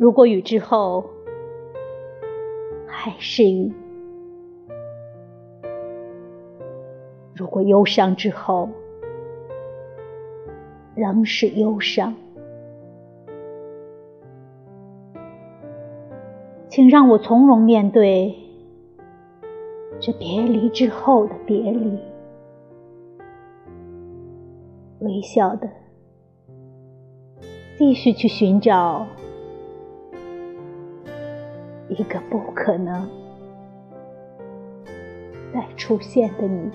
如果雨之后还是雨，如果忧伤之后仍是忧伤，请让我从容面对这别离之后的别离，微笑的继续去寻找一个不可能再出现的你。